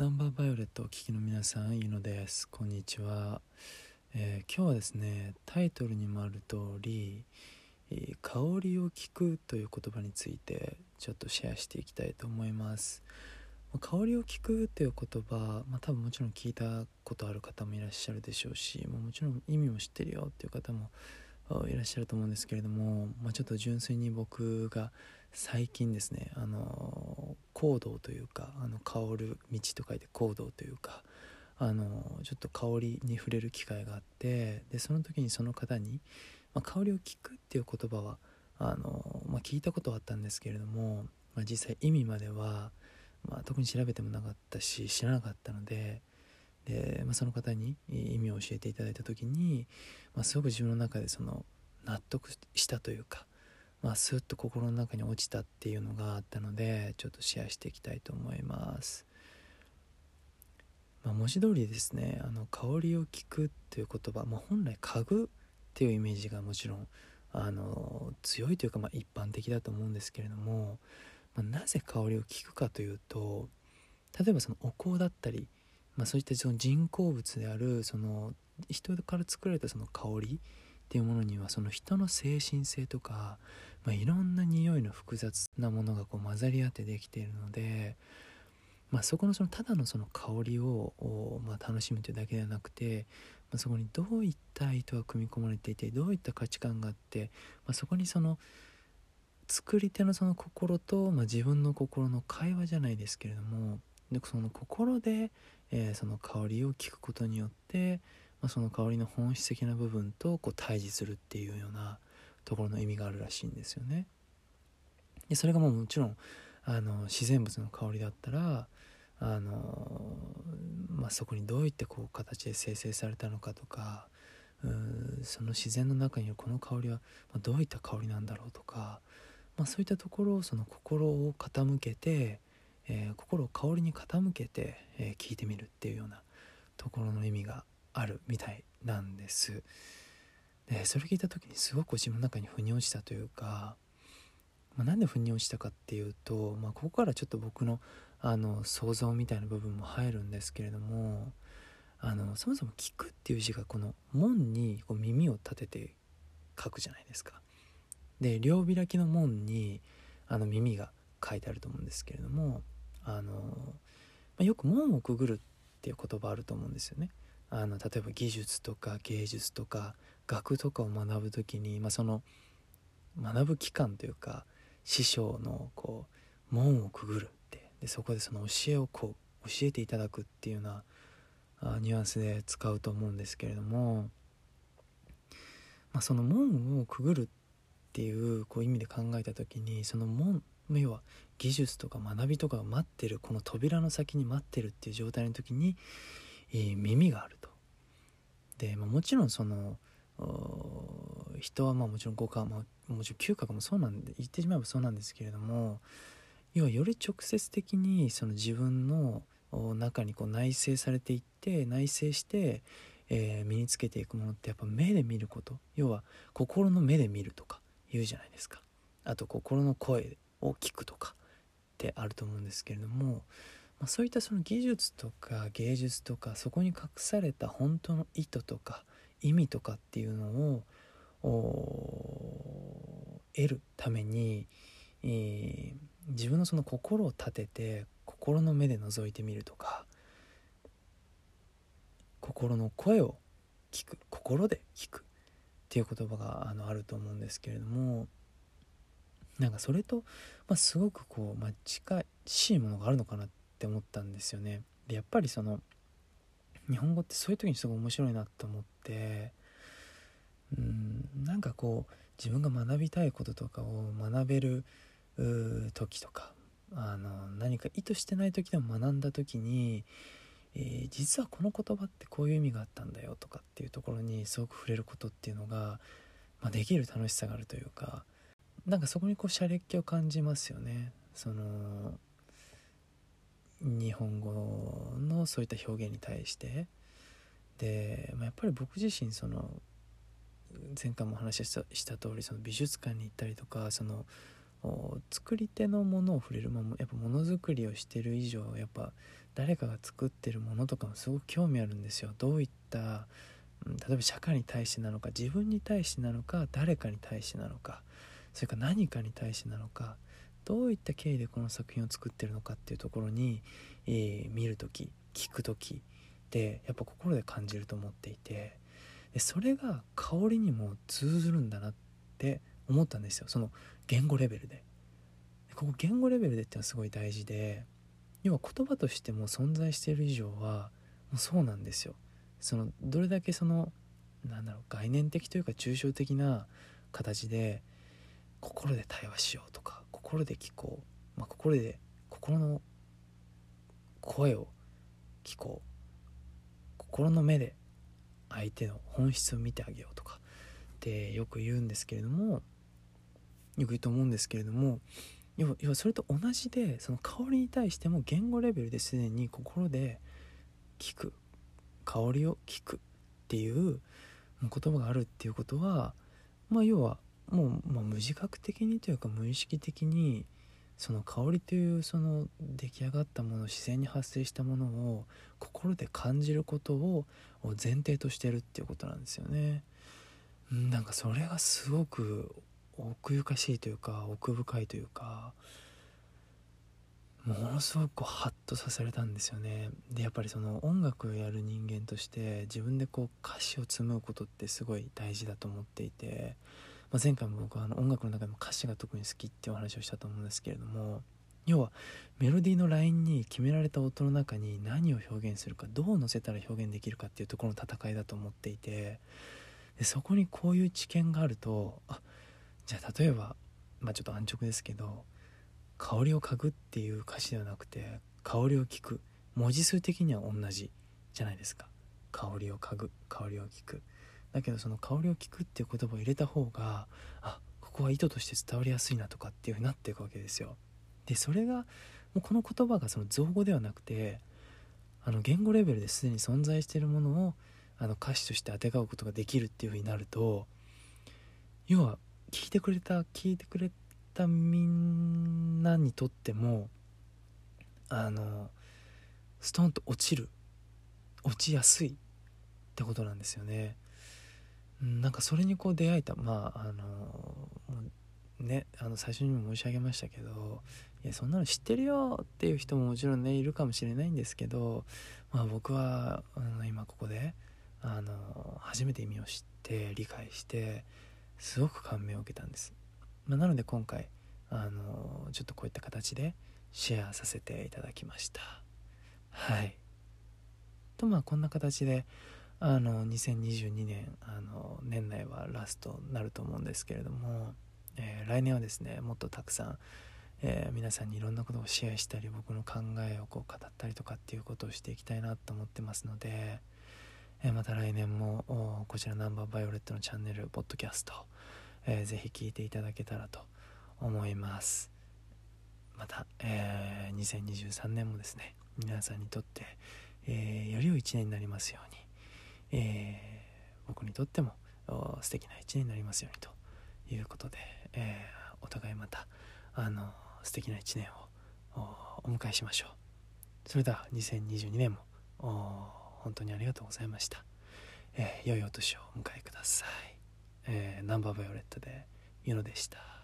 ナンバーバイオレットお聞きの皆さん、ゆのです。こんにちは、えー、今日はですね、タイトルにもある通り、香りを聞くという言葉についてちょっとシェアしていきたいと思います。香りを聞くという言葉、まあ、多分もちろん聞いたことある方もいらっしゃるでしょうし、まあ、もちろん意味も知ってるよっていう方もいらっしゃると思うんですけれども、まあ、ちょっと純粋に僕が最近ですねあの行動というかあの香る道と書いて行動というかあのちょっと香りに触れる機会があってでその時にその方に、まあ、香りを聞くっていう言葉はあの、まあ、聞いたことはあったんですけれども、まあ、実際意味までは、まあ、特に調べてもなかったし知らなかったのでで、まあ、その方に意味を教えていただいた時に、まあ、すごく自分の中でその納得したというかまあ、スッと心の中に落ちたっていうのがあったのでちょっとシェアしていきたいと思います。まあ、文字通りですねあの香りを聞くっていう言葉、まあ、本来嗅ぐっていうイメージがもちろんあの強いというか、まあ、一般的だと思うんですけれども、まあ、なぜ香りを聞くかというと例えばそのお香だったり、まあ、そういったその人工物であるその人から作られたその香りっていうものにはその人の精神性とかまあ、いろんな匂いの複雑なものがこう混ざり合ってできているので、まあ、そこのそのただのその香りを、まあ、楽しむというだけではなくて、まあ、そこにどういった意図が組み込まれていてどういった価値観があって、まあ、そこにその作り手のその心と、まあ、自分の心の会話じゃないですけれどもでその心で、えー、その香りを聞くことによって、まあ、その香りの本質的な部分とこう対峙するっていうようなところの意味があるらしいんですよね。でそれがもうもちろんあの自然物の香りだったらあの、まあ、そこにどういったこう形で生成されたのかとかうその自然の中にいるこの香りはどういった香りなんだろうとか、まあ、そういったところをその心を傾けて、えー、心を香りに傾けて、えー、聞いてみるっていうようなところの意味があるみたいなんです。でそれ聞いた時にすごく自分の中に腑に落ちたというか、まあ、なんで腑に落ちたかっていうと、まあ、ここからちょっと僕のあの想像みたいな部分も入るんですけれどもあのそもそも「聞く」っていう字がこの門にこう耳を立てて書くじゃないですか。で両開きの門にあの耳が書いてあると思うんですけれどもあの、まあ、よく門をくぐるっていう言葉あると思うんですよね。あの例えば技術とか芸術とか学とかを学ぶ時に、まあ、その学ぶ期間というか師匠のこう門をくぐるってでそこでその教えをこう教えていただくっていうようなあニュアンスで使うと思うんですけれども、まあ、その門をくぐるっていうこう意味で考えた時にその門要は技術とか学びとかが待ってるこの扉の先に待ってるっていう状態の時に、えー、耳があると。で、まあ、もちろんその人はまあもちろん五感、まあ、もちろん嗅覚もそうなんで言ってしまえばそうなんですけれども要はより直接的にその自分の中にこう内省されていって内省して、えー、身につけていくものってやっぱ目で見ること要は心の目で見るとか言うじゃないですかあと心の声を聞くとかってあると思うんですけれども、まあ、そういったその技術とか芸術とかそこに隠された本当の意図とか意味とかっていうのを得るために、えー、自分のその心を立てて心の目で覗いてみるとか心の声を聞く心で聞くっていう言葉があのあると思うんですけれどもなんかそれと、まあ、すごくこう、まあ、近しいものがあるのかなってって思ったんですよね。でやっぱりその日本語ってそういう時にすごい面白いなと思ってうんなんかこう自分が学びたいこととかを学べる時とかあの何か意図してない時でも学んだ時に、えー、実はこの言葉ってこういう意味があったんだよとかっていうところにすごく触れることっていうのが、まあ、できる楽しさがあるというかなんかそこにこうシャレっ気を感じますよね。その日本語のそういった表現に対して。で、まあ、やっぱり僕自身その前回もお話ししたした通りその美術館に行ったりとかその作り手のものを触れる、まあ、やっぱものづくりをしてる以上やっぱ誰かが作ってるものとかもすごく興味あるんですよ。どういった例えば社会に対してなのか自分に対してなのか誰かに対してなのかそれか何かに対してなのかどういった経緯でこの作品を作ってるのかっていうところに、えー、見る時聞く時でやっぱ心で感じると思っていてでそれが香りにも通ずるんだなって思ったんですよ。その言語レベルで。ここ言語レベルでってのはすごい大事で要は言葉としても存在している以上はもうそうなんですよ。そのどれだけそのなんだろう概念的というか抽象的な形で心で対話しようとか心で聞こう、まあ、心で心の声を聞こう。心の目で相手の本質を見てあげようとか。ってよく言うんですけれども。よく言うと思うんですけれども。要はそれと同じでその香りに対しても言語レベルですでに心で聞く。香りを聞くっていう言葉があるっていうことはまあ要はもう、まあ、無自覚的にというか無意識的にその香りというその出来上がったもの自然に発生したものを心で感じることを前提としてるっていうことなんですよね。なんかそれがすごく奥ゆかしいというか奥深いというかものすごくハッとさせられたんですよねでやっぱりその音楽をやる人間として自分でこう歌詞を紡ぐことってすごい大事だと思っていてまあ、前回も僕はあの音楽の中でも歌詞が特に好きってお話をしたと思うんですけれども要はメロディーのラインに決められた音の中に何を表現するかどう乗せたら表現できるかっていうところの戦いだと思っていてでそこにこういう知見があるとあじゃあ例えばまあちょっと安直ですけど香りを嗅ぐっていう歌詞ではなくて香りを聞く。文字数的には同じじゃないですか。香りを嗅ぐ香りを聞く。だけどその香りを聞くっていう言葉を入れた方があここは意図として伝わりやすいなとかっていうふうになっていくわけですよ。でそれがもうこの言葉がその造語ではなくてあの言語レベルですでに存在しているものをあの歌詞としてあてがうことができるっていうふうになると要は聞いてくれた聞いてくれたみんなにとってもあのストンと落ちる落ちやすいってことなんですよね。なんかそれにこう出会えた。まああのねあの最初にも申し上げましたけどいやそんなの知ってるよっていう人ももちろんねいるかもしれないんですけど、まあ、僕はあの今ここであの初めて意味を知って理解してすごく感銘を受けたんです、まあ、なので今回あのちょっとこういった形でシェアさせていただきました。はい。とまあこんな形であの2022年あの年内はラストになると思うんですけれども、えー、来年はですねもっとたくさん、えー、皆さんにいろんなことをシェアしたり僕の考えをこう語ったりとかっていうことをしていきたいなと思ってますので、えー、また来年もこちらナンバーバイオレットのチャンネルポッドキャスト、えー、ぜひ聞いていただけたらと思います。また、えー、2023年もですね皆さんにとって、え、より良い1年になりますように。えー、僕にとっても素敵な一年になりますようにということで、えー、お互いまたあの素敵な一年をお迎えしましょう。それでは2022年も本当にありがとうございました、えー、良いお年をお迎えください、えー、ナンバーバイオレットでユノでした。